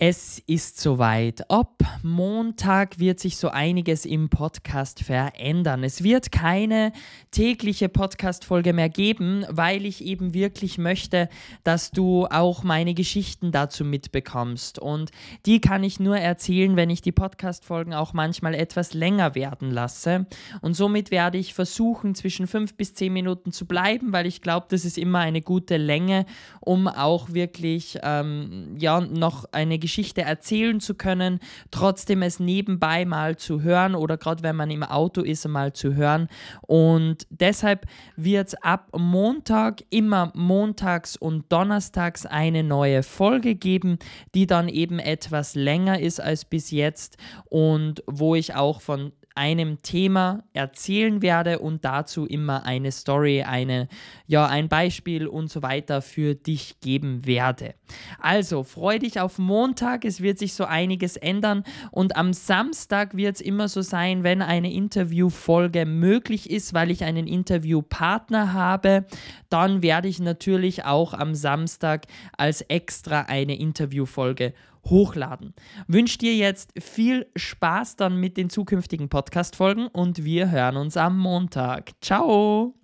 Es ist soweit. Ab Montag wird sich so einiges im Podcast verändern. Es wird keine tägliche Podcast-Folge mehr geben, weil ich eben wirklich möchte, dass du auch meine Geschichten dazu mitbekommst. Und die kann ich nur erzählen, wenn ich die Podcast-Folgen auch manchmal etwas länger werden lasse. Und somit werde ich versuchen, zwischen fünf bis zehn Minuten zu bleiben, weil ich glaube, das ist immer eine gute Länge, um auch wirklich ähm, ja, noch eine Geschichte Geschichte erzählen zu können, trotzdem es nebenbei mal zu hören oder gerade wenn man im Auto ist, mal zu hören. Und deshalb wird es ab Montag immer montags und donnerstags eine neue Folge geben, die dann eben etwas länger ist als bis jetzt und wo ich auch von einem Thema erzählen werde und dazu immer eine Story, eine, ja, ein Beispiel und so weiter für dich geben werde. Also freu dich auf Montag, es wird sich so einiges ändern und am Samstag wird es immer so sein, wenn eine Interviewfolge möglich ist, weil ich einen Interviewpartner habe, dann werde ich natürlich auch am Samstag als extra eine Interviewfolge hochladen. Wünsche dir jetzt viel Spaß dann mit den zukünftigen Podcast-Folgen und wir hören uns am Montag. Ciao!